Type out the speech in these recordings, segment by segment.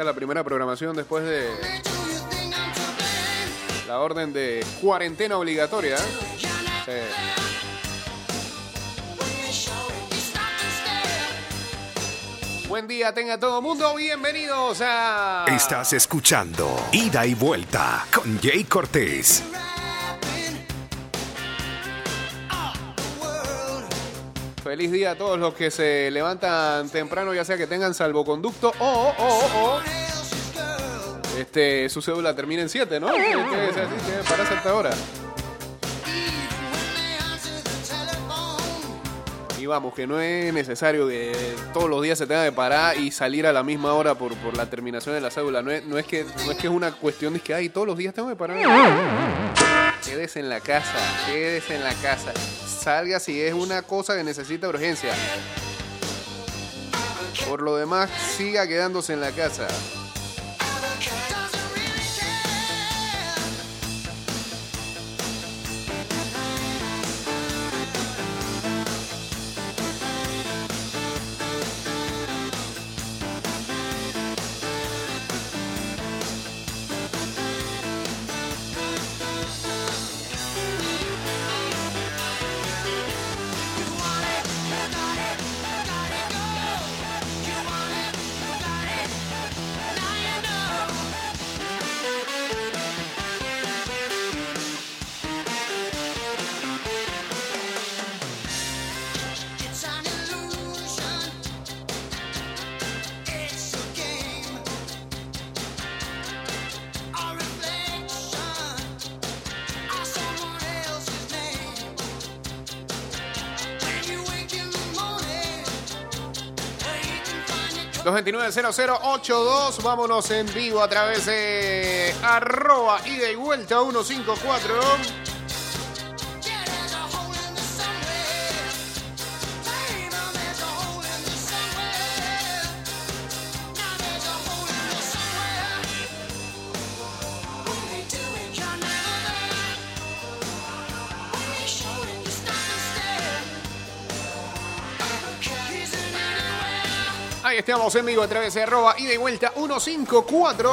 Es la primera programación después de la orden de cuarentena obligatoria. Stare. Buen día, tenga todo mundo. Bienvenidos a. Estás escuchando Ida y Vuelta con Jay Cortés. Feliz día a todos los que se levantan temprano, ya sea que tengan salvoconducto o, o, este, su cédula termina en 7, ¿no? Este, es así, tiene para the telephone. Y vamos, que no es necesario que todos los días se tenga que parar y salir a la misma hora por, por la terminación de la cédula. No es, no es que no es que es una cuestión de que ay, todos los días tengo que parar. Quédese en la casa, quédese en la casa. Salga si es una cosa que necesita urgencia. Por lo demás, siga quedándose en la casa. 229-0082, vámonos en vivo a través de arroba ida y vuelta 154. Estamos en vivo a través de arroba y vuelta 154.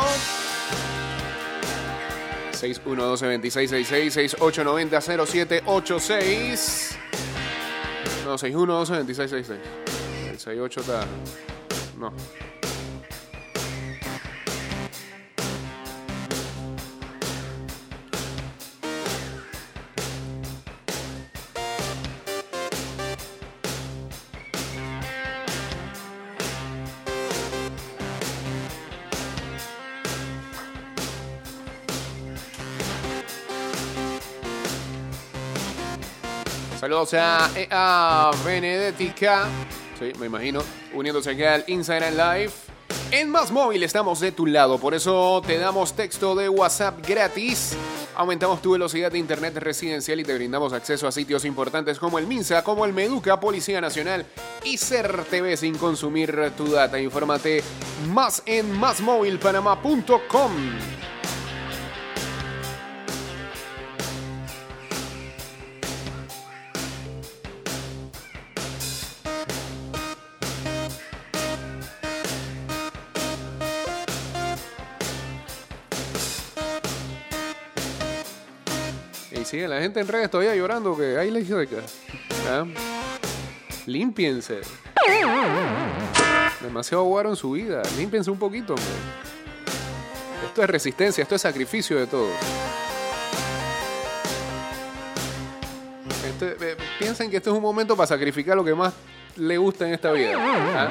612-2666, 6890-0786. No, 612-2666. El 68 está. No. Saludos a, a Benedetica. Sí, me imagino. Uniéndose aquí al Instagram Live. En Más Móvil estamos de tu lado. Por eso te damos texto de WhatsApp gratis. Aumentamos tu velocidad de internet residencial y te brindamos acceso a sitios importantes como el MINSA, como el Meduca, Policía Nacional y Ser TV sin consumir tu data. Infórmate más en másmóvilpanamá.com. la gente en redes todavía llorando que hay ley seca. ¿Ah? Límpiense. Demasiado guaro en su vida. Límpiense un poquito, hombre. Esto es resistencia, esto es sacrificio de todos. Este- eh, piensen que esto es un momento para sacrificar lo que más le gusta en esta vida. ¿ah?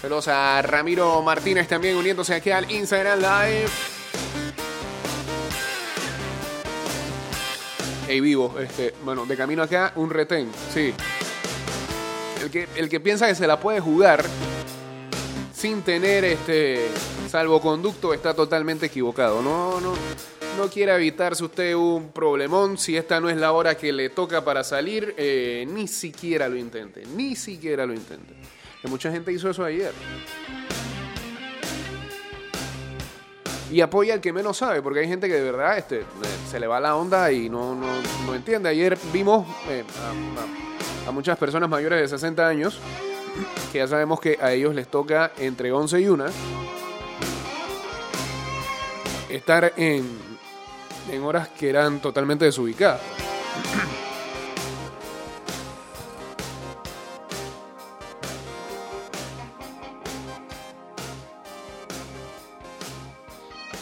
Saludos a Ramiro Martínez también uniéndose aquí al Instagram Live. Ey, vivo, este, bueno, de camino acá, un retén, sí. El que, el que piensa que se la puede jugar sin tener este salvoconducto está totalmente equivocado. No, no, no quiera evitarse usted un problemón. Si esta no es la hora que le toca para salir, eh, ni siquiera lo intente. Ni siquiera lo intente. Que mucha gente hizo eso ayer. Y apoya al que menos sabe, porque hay gente que de verdad este, se le va la onda y no, no, no entiende. Ayer vimos eh, a muchas personas mayores de 60 años que ya sabemos que a ellos les toca entre 11 y 1 estar en, en horas que eran totalmente desubicadas.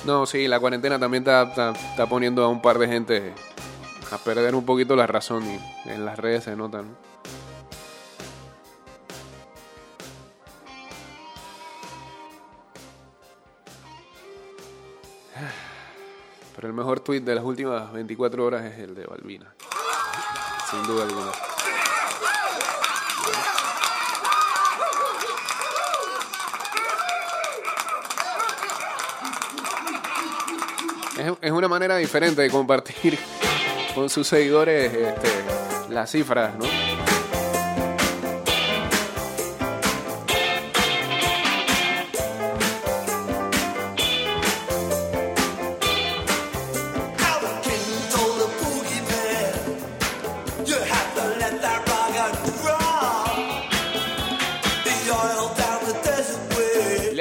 No, sí, la cuarentena también está, poniendo a un par de gente a perder un poquito la razón y en las redes se notan. Pero el mejor tweet de las últimas 24 horas es el de Balbina. Sin duda alguna. Es, es una manera diferente de compartir con sus seguidores este, las cifras, ¿no?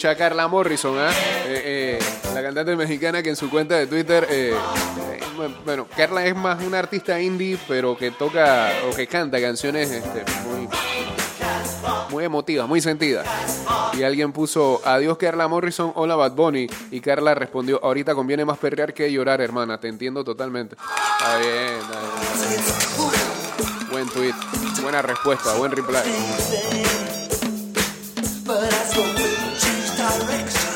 Mucha Carla Morrison, ¿ah? Eh, eh, la cantante mexicana que en su cuenta de Twitter, eh, bueno, Carla es más una artista indie, pero que toca o que canta canciones este, muy, muy emotivas, muy sentidas. Y alguien puso, adiós Carla Morrison, hola Bad Bunny. Y Carla respondió, ahorita conviene más perrear que llorar, hermana, te entiendo totalmente. Está bien, está bien. Buen tweet, buena respuesta, buen reply. Direction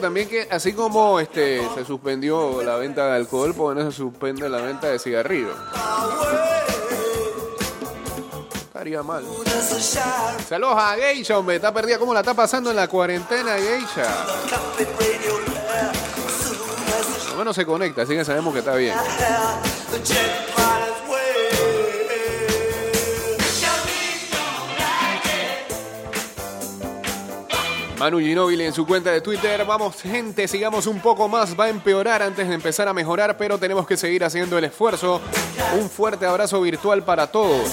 también que, así como este se suspendió la venta de alcohol, pues bueno, se suspende la venta de cigarrillos. Estaría mal. Saludos a Geisha, hombre, está perdida. ¿Cómo la está pasando en la cuarentena, Geisha? Por lo menos se conecta, así que sabemos que está bien. Manu Ginóbili en su cuenta de Twitter. Vamos, gente, sigamos un poco más. Va a empeorar antes de empezar a mejorar, pero tenemos que seguir haciendo el esfuerzo. Un fuerte abrazo virtual para todos.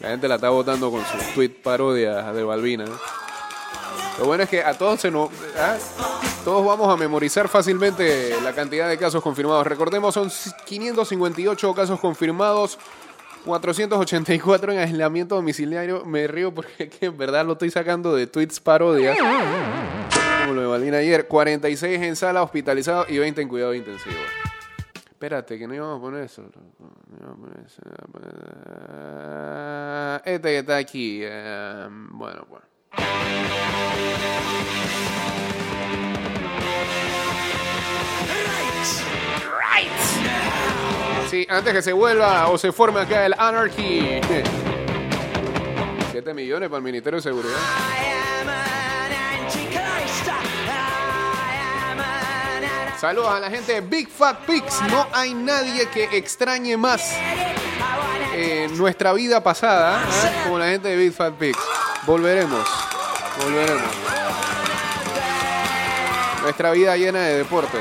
La gente la está votando con sus tweet parodias de Balbina. Lo bueno es que a todos se nos. ¿ah? Todos vamos a memorizar fácilmente la cantidad de casos confirmados. Recordemos, son 558 casos confirmados, 484 en aislamiento domiciliario. Me río porque que en verdad lo estoy sacando de tweets parodias. Como lo de Balbina ayer. 46 en sala hospitalizados y 20 en cuidado intensivo. Espérate, que no íbamos a poner eso. No íbamos a poner eso, Este que está aquí. eh, bueno, pues. Sí, antes que se vuelva o se forme acá el Anarchy. 7 millones para el Ministerio de Seguridad. Saludos a la gente de Big Fat Pigs. No hay nadie que extrañe más eh, nuestra vida pasada ¿eh? como la gente de Big Fat Pigs. Volveremos. Volveremos. Nuestra vida llena de deportes.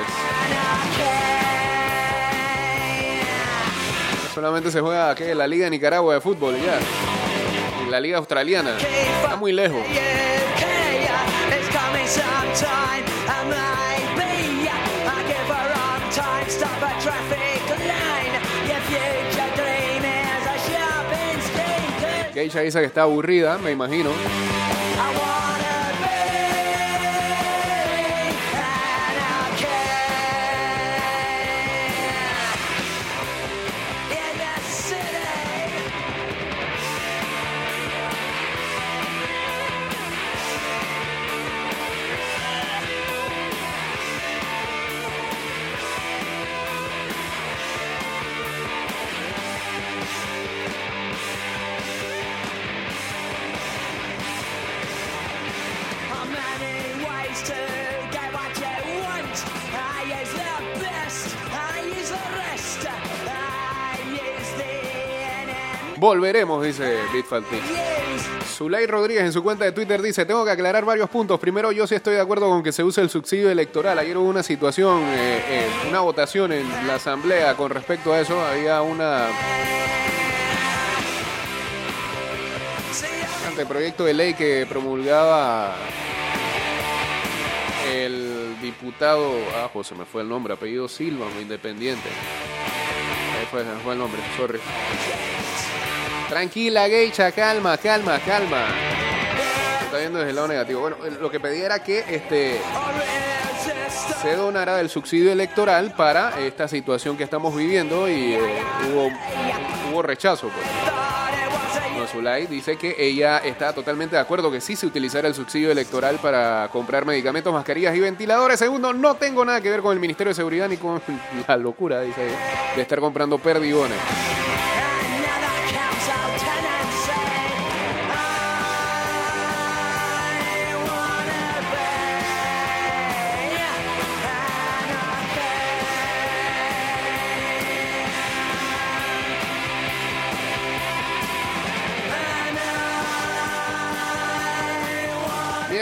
Solamente se juega ¿qué? la Liga de Nicaragua de fútbol ya. Y la Liga Australiana. Está muy lejos. Geisha dice que está aburrida, me imagino. Volveremos, dice Big Fat Pigs. Zulay Rodríguez en su cuenta de Twitter dice, tengo que aclarar varios puntos. Primero, yo sí estoy de acuerdo con que se use el subsidio electoral. Ayer hubo una situación, eh, eh, una votación en la asamblea con respecto a eso. Había una anteproyecto de ley que promulgaba el diputado, ah, José me fue el nombre, apellido Silva, muy independiente. Ahí fue, fue el nombre, sorry. Tranquila, Geisha, calma, calma, calma. Se está viendo desde el lado negativo. Bueno, lo que pedía era que este se donara del subsidio electoral para esta situación que estamos viviendo y eh, hubo, hubo rechazo. Pues. No, Zulay dice que ella está totalmente de acuerdo que sí se utilizara el subsidio electoral para comprar medicamentos, mascarillas y ventiladores. Segundo, no tengo nada que ver con el Ministerio de Seguridad ni con la locura, dice de estar comprando perdigones.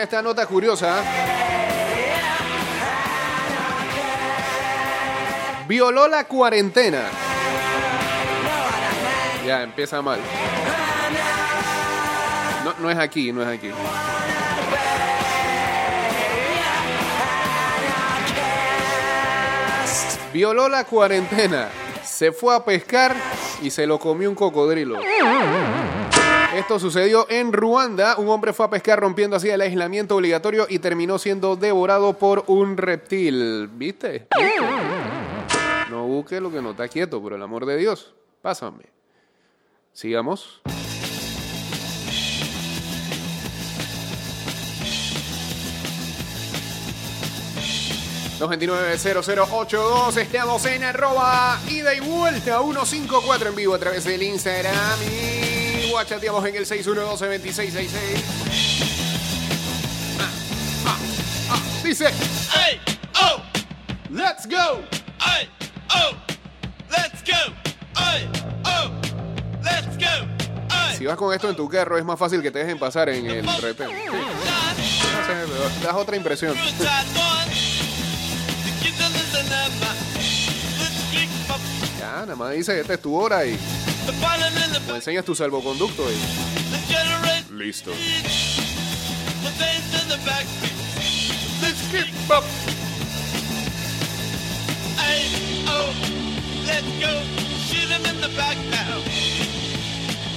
Esta nota curiosa. Violó la cuarentena. Ya, empieza mal. No, no es aquí, no es aquí. Violó la cuarentena. Se fue a pescar y se lo comió un cocodrilo. Esto sucedió en Ruanda. Un hombre fue a pescar rompiendo así el aislamiento obligatorio y terminó siendo devorado por un reptil. ¿Viste? No busque lo que no está quieto, por el amor de Dios. Pásame. Sigamos. ...229-0082... Estamos en arroba ida y vuelta 154 en vivo a través del Instagram y guachateamos en el 612-2666. Ah, ah, ah. Dice, Hey, oh, let's go. hey, oh, let's go. Hey, oh, Si vas con esto en tu carro, es más fácil que te dejen pasar en el pero das otra impresión. Ya, nada más dice, esta es tu hora y ¿Me enseñas tu salvoconducto? Y... Listo. Oh,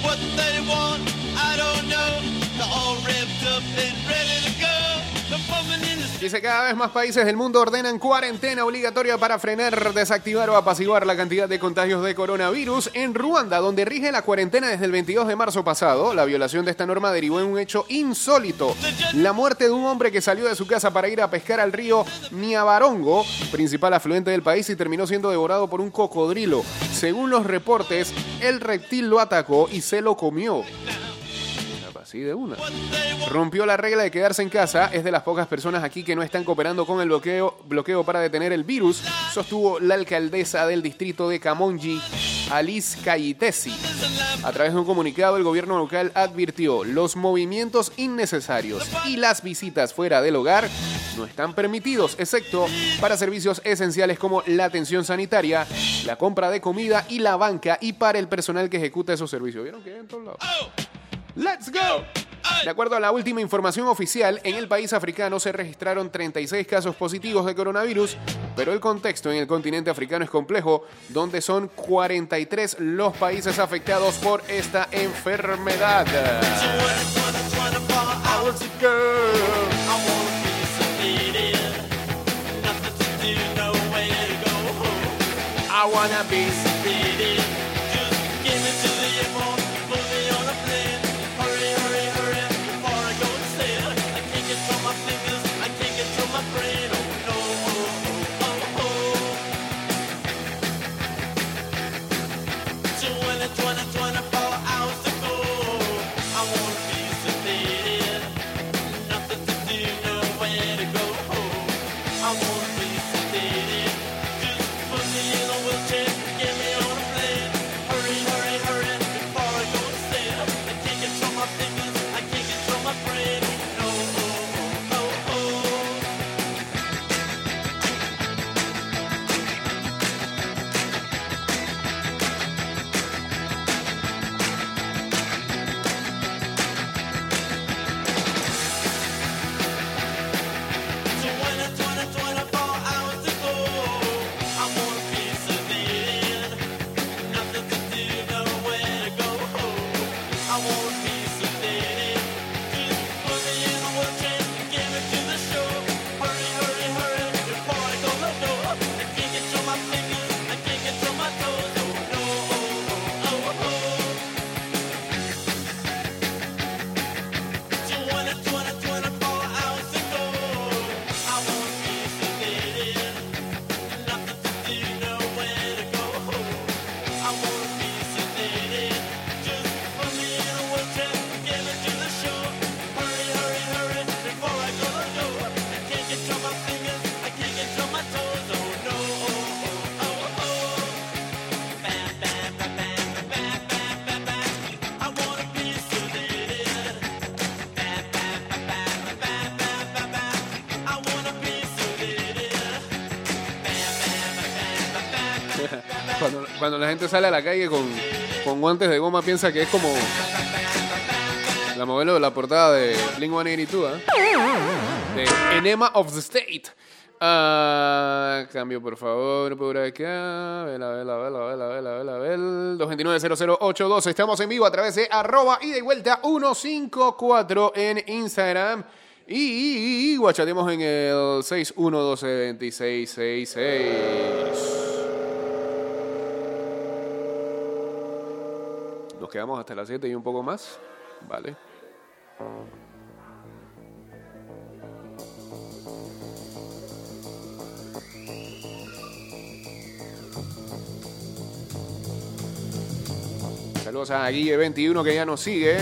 what they want, I don't know. They're all ripped up and ready to go. Dice cada vez más países del mundo ordenan cuarentena obligatoria para frenar, desactivar o apaciguar la cantidad de contagios de coronavirus. En Ruanda, donde rige la cuarentena desde el 22 de marzo pasado, la violación de esta norma derivó en un hecho insólito. La muerte de un hombre que salió de su casa para ir a pescar al río Niabarongo, principal afluente del país, y terminó siendo devorado por un cocodrilo. Según los reportes, el reptil lo atacó y se lo comió. De una. Rompió la regla de quedarse en casa. Es de las pocas personas aquí que no están cooperando con el bloqueo, para detener el virus, sostuvo la alcaldesa del distrito de Camonji, Alice Cayitesi. A través de un comunicado, el gobierno local advirtió los movimientos innecesarios y las visitas fuera del hogar no están permitidos, excepto para servicios esenciales como la atención sanitaria, la compra de comida y la banca y para el personal que ejecuta esos servicios. ¿Vieron que en todos lados? ¡Let's go! De acuerdo a la última información oficial, en el país africano se registraron 36 casos positivos de coronavirus, pero el contexto en el continente africano es complejo, donde son 43 los países afectados por esta enfermedad. I wanna be Cuando, la gente sale a la calle con, con guantes de goma piensa que es como la modelo de la portada de Blink 182, ¿ah? De Enema of the State. Ah, cambio, por favor, por acá. Vela, vela, vela, vela, vela, vela, vela. 229-0082. Estamos en vivo a través de arroba y de vuelta 154 en Instagram. Y, y, en el 6112-2666. Nos quedamos hasta las 7 y un poco más. Vale. Saludos a Guille21 que ya nos sigue.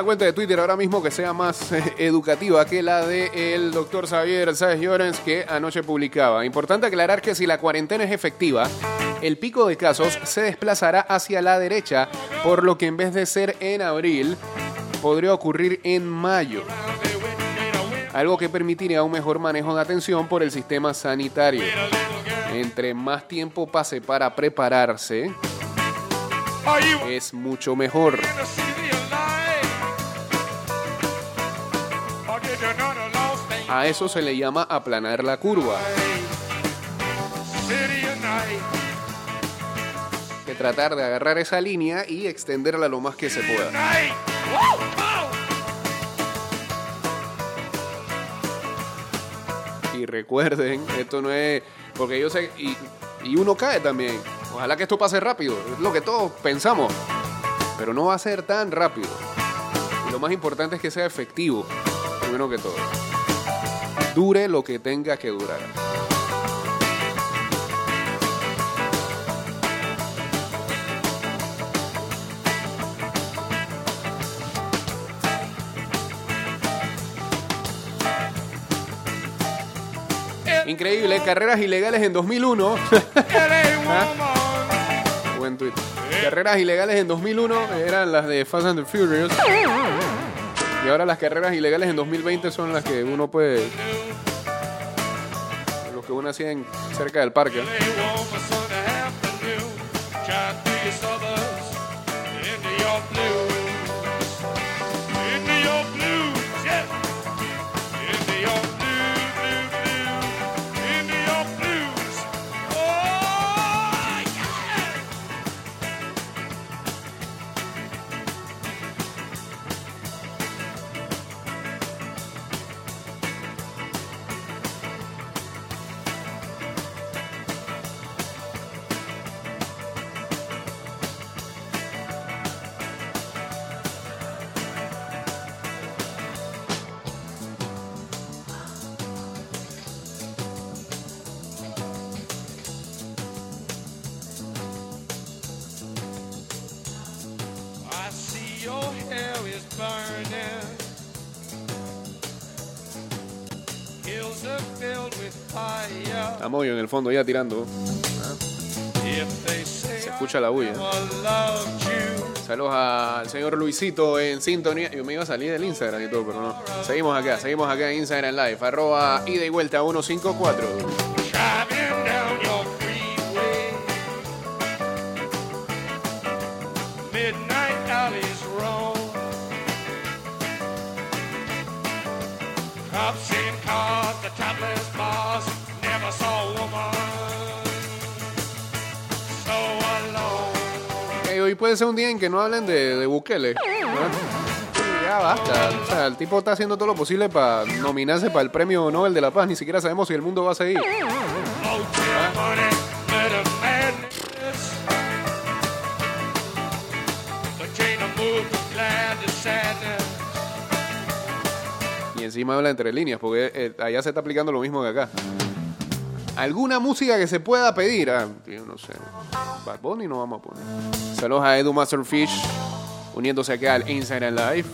Una cuenta de Twitter ahora mismo que sea más eh, educativa que la de el doctor Xavier Sáez Llorens que anoche publicaba. Importante aclarar que si la cuarentena es efectiva, el pico de casos se desplazará hacia la derecha, por lo que en vez de ser en abril, podría ocurrir en mayo. Algo que permitiría un mejor manejo de atención por el sistema sanitario. Entre más tiempo pase para prepararse, es mucho mejor. A eso se le llama aplanar la curva. Que tratar de agarrar esa línea y extenderla lo más que se pueda. Y recuerden, esto no es. Porque yo sé. Y, y uno cae también. Ojalá que esto pase rápido. Es lo que todos pensamos. Pero no va a ser tan rápido. Lo más importante es que sea efectivo. Primero que todo. Dure lo que tenga que durar. Increíble, carreras ilegales en 2001. Buen tweet. Carreras ilegales en 2001 eran las de Fast and the Furious. Y ahora las carreras ilegales en 2020 son las que uno puede. Que uno hacía cerca del parque. En el fondo ya tirando. Se escucha la bulla. Saludos al señor Luisito en sintonía. Yo me iba a salir del Instagram y todo, pero no. Seguimos acá, seguimos acá en Instagram Live. Arroba ida y vuelta 154. Puede ser un día en que no hablen de, de Bukele. Ya basta. O sea, el tipo está haciendo todo lo posible para nominarse para el premio Nobel de la Paz. Ni siquiera sabemos si el mundo va a seguir. Y encima habla entre líneas, porque eh, allá se está aplicando lo mismo que acá. ¿Alguna música que se pueda pedir? Ah, no sé. Bad Bunny no vamos a poner. Saludos a Edu Masterfish, uniéndose acá al Instagram Live.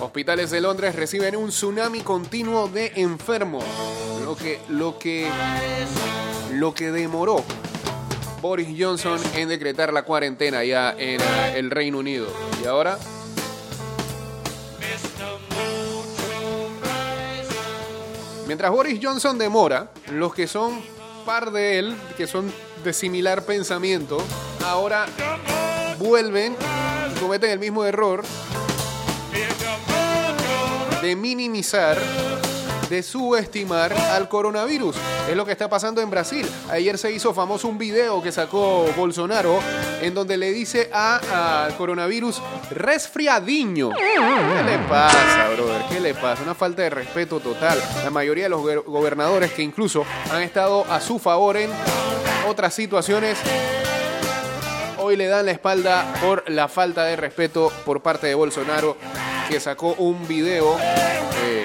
Hospitales de Londres reciben un tsunami continuo de enfermos. Lo que, lo que, lo que demoró Boris Johnson en decretar la cuarentena ya en el Reino Unido. Y ahora Mientras Boris Johnson demora, los que son par de él, que son de similar pensamiento, ahora vuelven y cometen el mismo error de minimizar de subestimar al coronavirus. Es lo que está pasando en Brasil. Ayer se hizo famoso un video que sacó Bolsonaro en donde le dice al coronavirus resfriadiño. ¿Qué le pasa, brother? ¿Qué le pasa? Una falta de respeto total. La mayoría de los gober- gobernadores que incluso han estado a su favor en otras situaciones hoy le dan la espalda por la falta de respeto por parte de Bolsonaro, que sacó un video, eh,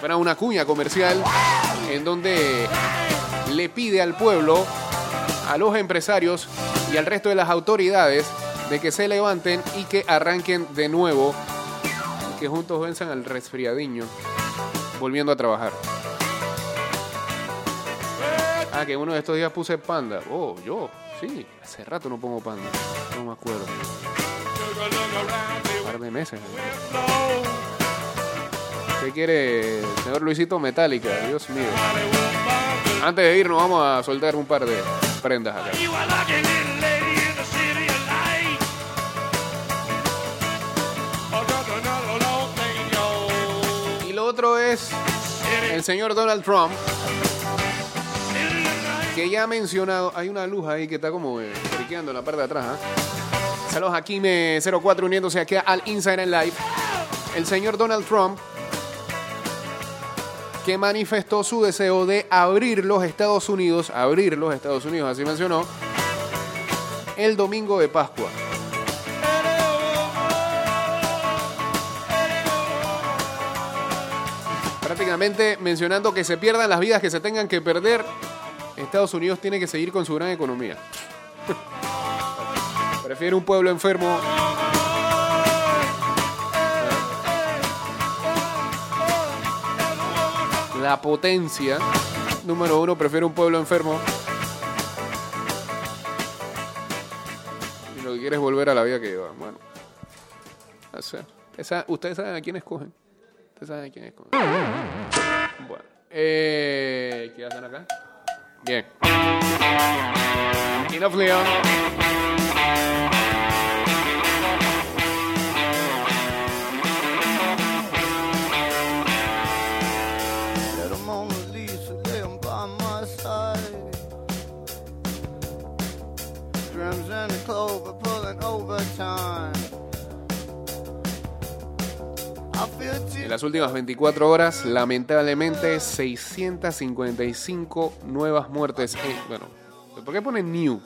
para una cuña comercial, en donde le pide al pueblo, a los empresarios y al resto de las autoridades de que se levanten y que arranquen de nuevo, y que juntos venzan al resfriadiño, volviendo a trabajar. Ah, que uno de estos días puse panda. Oh, yo, sí. Hace rato no pongo panda. No me acuerdo. Un par de meses. ¿Qué quiere el señor Luisito Metálica? Dios mío. Antes de irnos vamos a soltar un par de prendas acá. Y lo otro es el señor Donald Trump, que ya ha mencionado, hay una luz ahí que está como eh, friqueando en la parte de atrás. ¿ah? Saludos a Kime04 uniéndose aquí al Instagram Live. El señor Donald Trump, que manifestó su deseo de abrir los Estados Unidos, abrir los Estados Unidos, así mencionó, el domingo de Pascua. prácticamente mencionando que se pierdan las vidas que se tengan que perder, Estados Unidos tiene que seguir con su gran economía. Prefiere un pueblo enfermo. La potencia número uno prefiere un pueblo enfermo. Y lo que quiere es volver a la vida que lleva. Bueno, o ustedes saben a quién escogen. Ustedes saben a quién escogen. Bueno, eh, ¿qué hacen acá? Bien. Enough Leon. Laying by my side. Clover pulling overtime. En las últimas 24 horas, lamentablemente, 655 nuevas muertes. Eh, bueno, ¿por qué ponen new?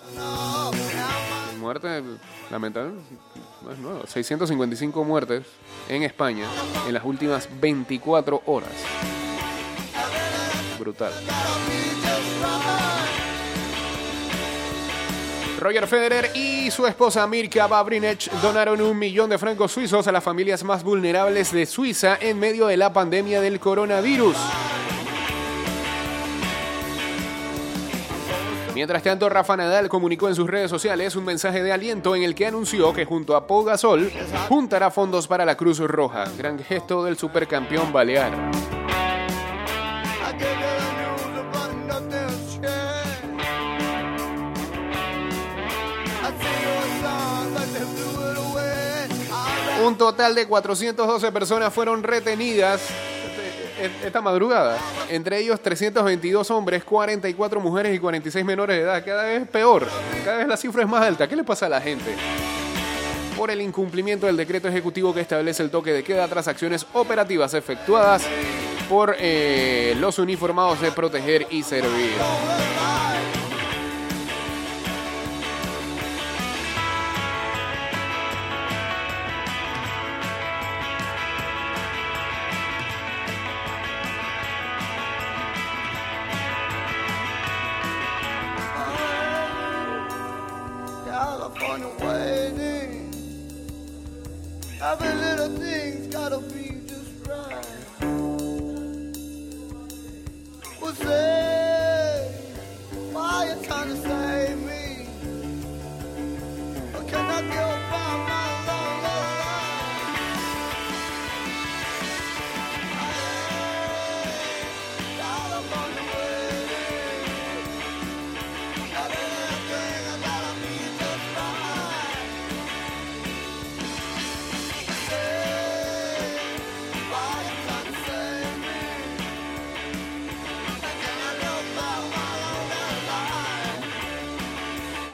Muerte, lamentablemente, no es nuevo. 655 muertes en España en las últimas 24 horas. Brutal. Roger Federer y su esposa Mirka Babrinech donaron un millón de francos suizos a las familias más vulnerables de Suiza en medio de la pandemia del coronavirus. Mientras tanto, Rafa Nadal comunicó en sus redes sociales un mensaje de aliento en el que anunció que junto a Pau Gasol juntará fondos para la Cruz Roja, gran gesto del supercampeón balear. Un total de 412 personas fueron retenidas este- esta madrugada. Entre ellos 322 hombres, 44 mujeres y 46 menores de edad. Cada vez peor. Cada vez la cifra es más alta. ¿Qué le pasa a la gente? Por el incumplimiento del decreto ejecutivo que establece el toque de queda tras acciones operativas efectuadas por eh, los uniformados de proteger y servir. California waiting. Every little thing's gotta be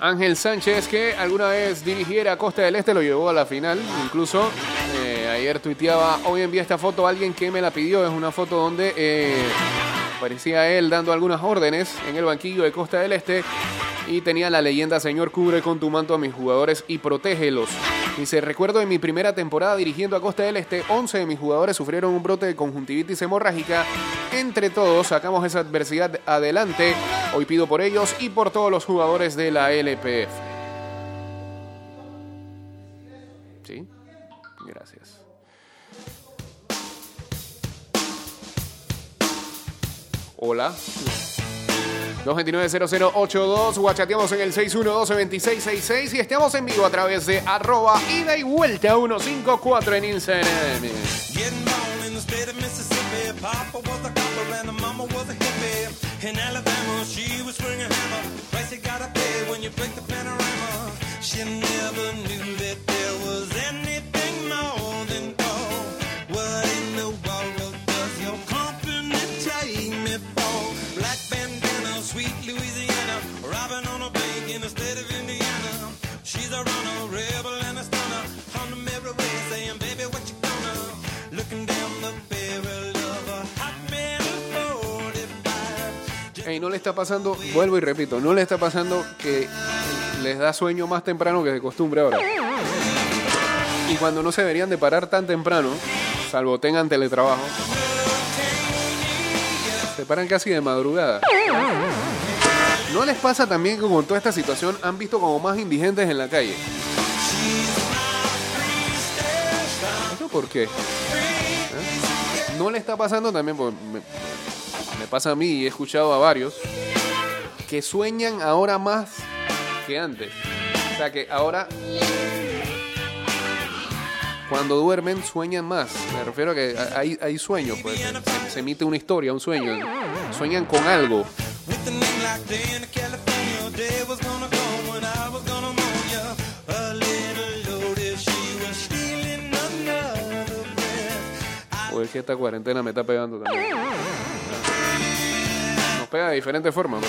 Ángel Sánchez, que alguna vez dirigiera Costa del Este, lo llevó a la final. Incluso eh, ayer tuiteaba, hoy envié esta foto a alguien que me la pidió. Es una foto donde eh, parecía él dando algunas órdenes en el banquillo de Costa del Este y tenía la leyenda Señor cubre con tu manto a mis jugadores y protégelos. Dice, recuerdo en mi primera temporada dirigiendo a Costa del Este, 11 de mis jugadores sufrieron un brote de conjuntivitis hemorrágica. Entre todos sacamos esa adversidad adelante. Hoy pido por ellos y por todos los jugadores de la LPF. ¿Sí? Gracias. Hola. 229-0082, guachateamos en el 612-2666 y estamos en vivo a través de arroba ida y vuelta 154 en Instagram. She never knew that there was anything more than 45. Ey, no le está pasando, vuelvo y repito, no le está pasando que les da sueño más temprano que de costumbre ahora. Y cuando no se deberían de parar tan temprano, salvo tengan teletrabajo, se paran casi de madrugada. ¿No les pasa también que con toda esta situación han visto como más indigentes en la calle? ¿Eso por qué? ¿Eh? ¿No le está pasando también? Me pasa a mí y he escuchado a varios que sueñan ahora más que antes. O sea que ahora cuando duermen sueñan más. Me refiero a que hay, sueños, pues se, emite una historia, un sueño. Sueñan con algo. O es que esta cuarentena me está pegando también. Nos pega de diferentes formas.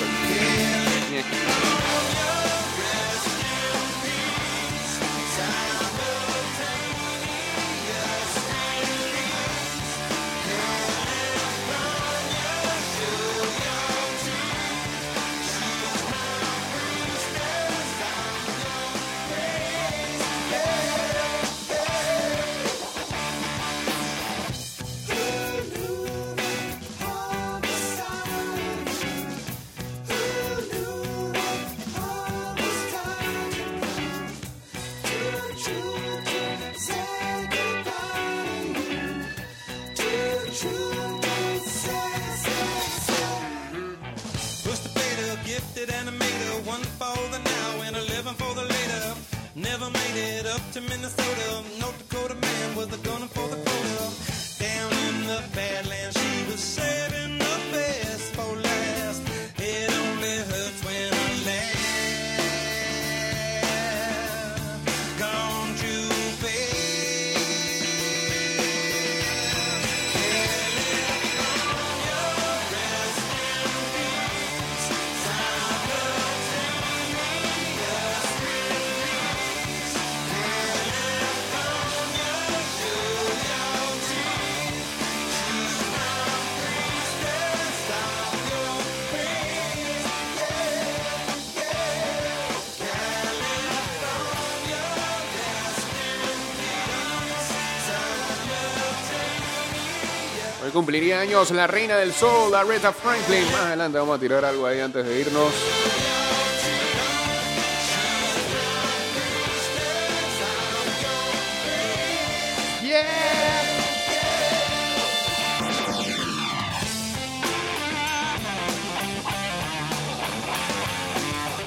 Cumpliría años la reina del soul, Aretha Franklin. Más adelante vamos a tirar algo ahí antes de irnos.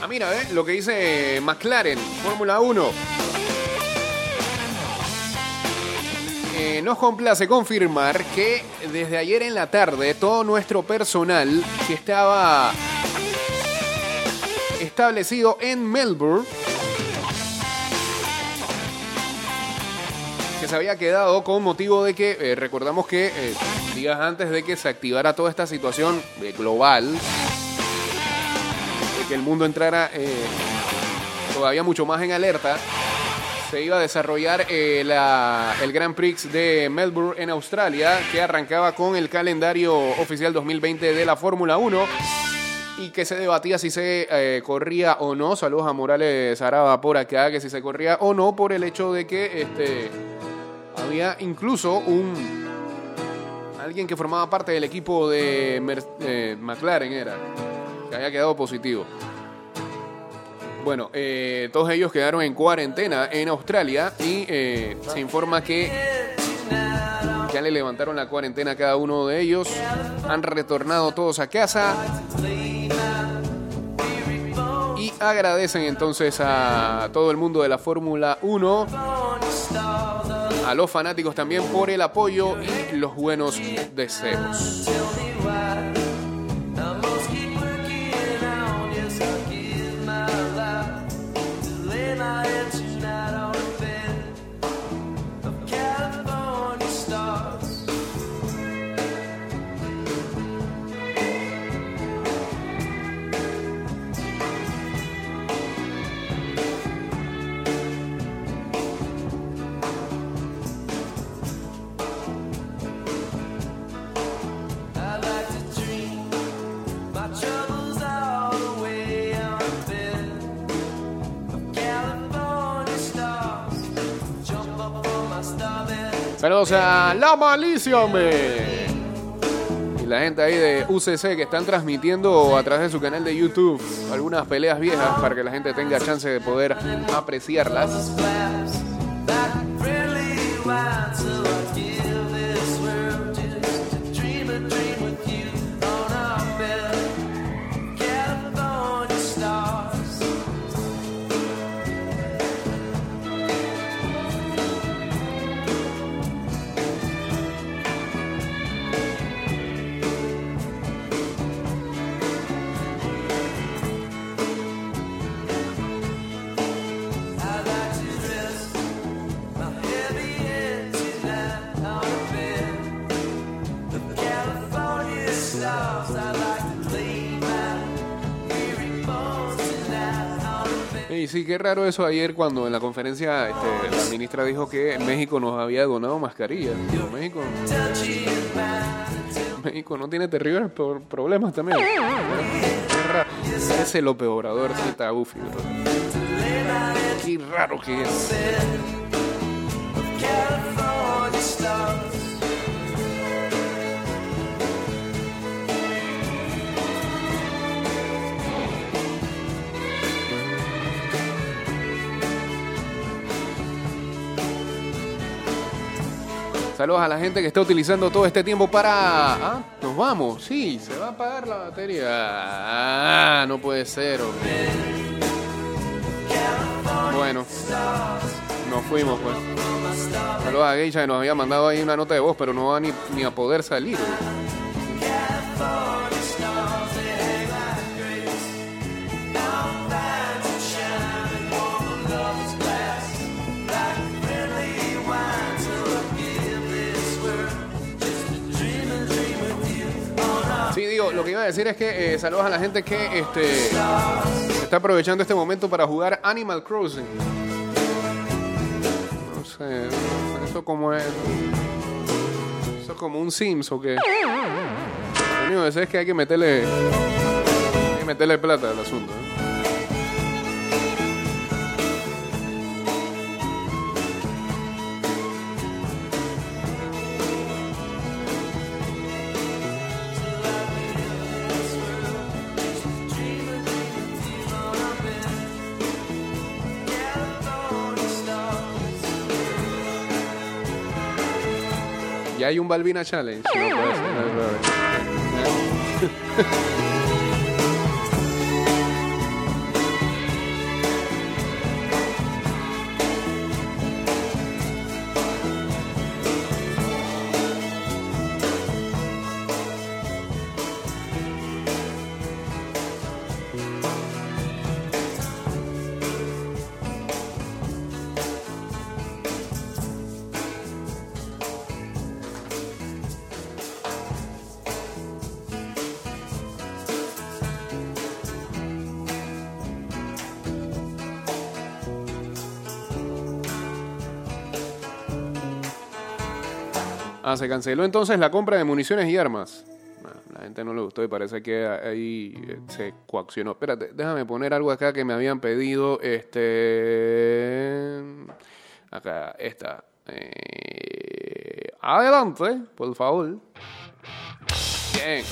Ah, mira, ¿eh? lo que dice McLaren, Fórmula 1. Nos complace confirmar que desde ayer en la tarde todo nuestro personal que estaba establecido en Melbourne, que se había quedado con motivo de que, eh, recordamos que eh, días antes de que se activara toda esta situación eh, global, de que el mundo entrara todavía mucho más en alerta, se iba a desarrollar eh, el Grand Prix de Melbourne en Australia, que arrancaba con el calendario oficial 2020 de la Fórmula 1 y que se debatía si se eh, corría o no. Saludos a Morales Araba por acá, que si se corría o no por el hecho de que este, había incluso un alguien que formaba parte del equipo de eh, McLaren era que había quedado positivo. Bueno, eh, todos ellos quedaron en cuarentena en Australia y eh, se informa que ya le levantaron la cuarentena a cada uno de ellos. Han retornado todos a casa. Y agradecen entonces a todo el mundo de la Fórmula 1, a los fanáticos también por el apoyo y los buenos deseos. Saludos a La Malicia, hombre. Y la gente ahí de UCC que están transmitiendo a través de su canal de YouTube algunas peleas viejas para que la gente tenga chance de poder apreciarlas. Sí, qué raro eso ayer cuando en la conferencia este, la ministra dijo que México nos había donado mascarillas. México, México no tiene terribles pro- problemas también. Qué raro. Obrador sí está goofy, bro. Qué raro que es. Saludos a la gente que está utilizando todo este tiempo para... Ah, nos vamos. Sí, se va a apagar la batería. Ah, no puede ser, hombre. Bueno, nos fuimos, pues. Saludos a Geisha que nos había mandado ahí una nota de voz, pero no va ni, a poder salir. Sí, lo que iba a decir es que eh, saludos a la gente que este, está aprovechando este momento para jugar Animal Crossing. No sé, eso como es. Eso es como un Sims o qué. Lo único que sé es que hay que meterle. Hay que meterle plata al asunto. ¿eh? Ya hay un Balbina Challenge. No puede ser, no puede ser. se canceló entonces la compra de municiones y armas. La gente no le gustó y parece que ahí eh, se coaccionó. Espérate, déjame poner algo acá que me habían pedido. Este. Acá, esta. Eh, Adelante, por favor. Bien.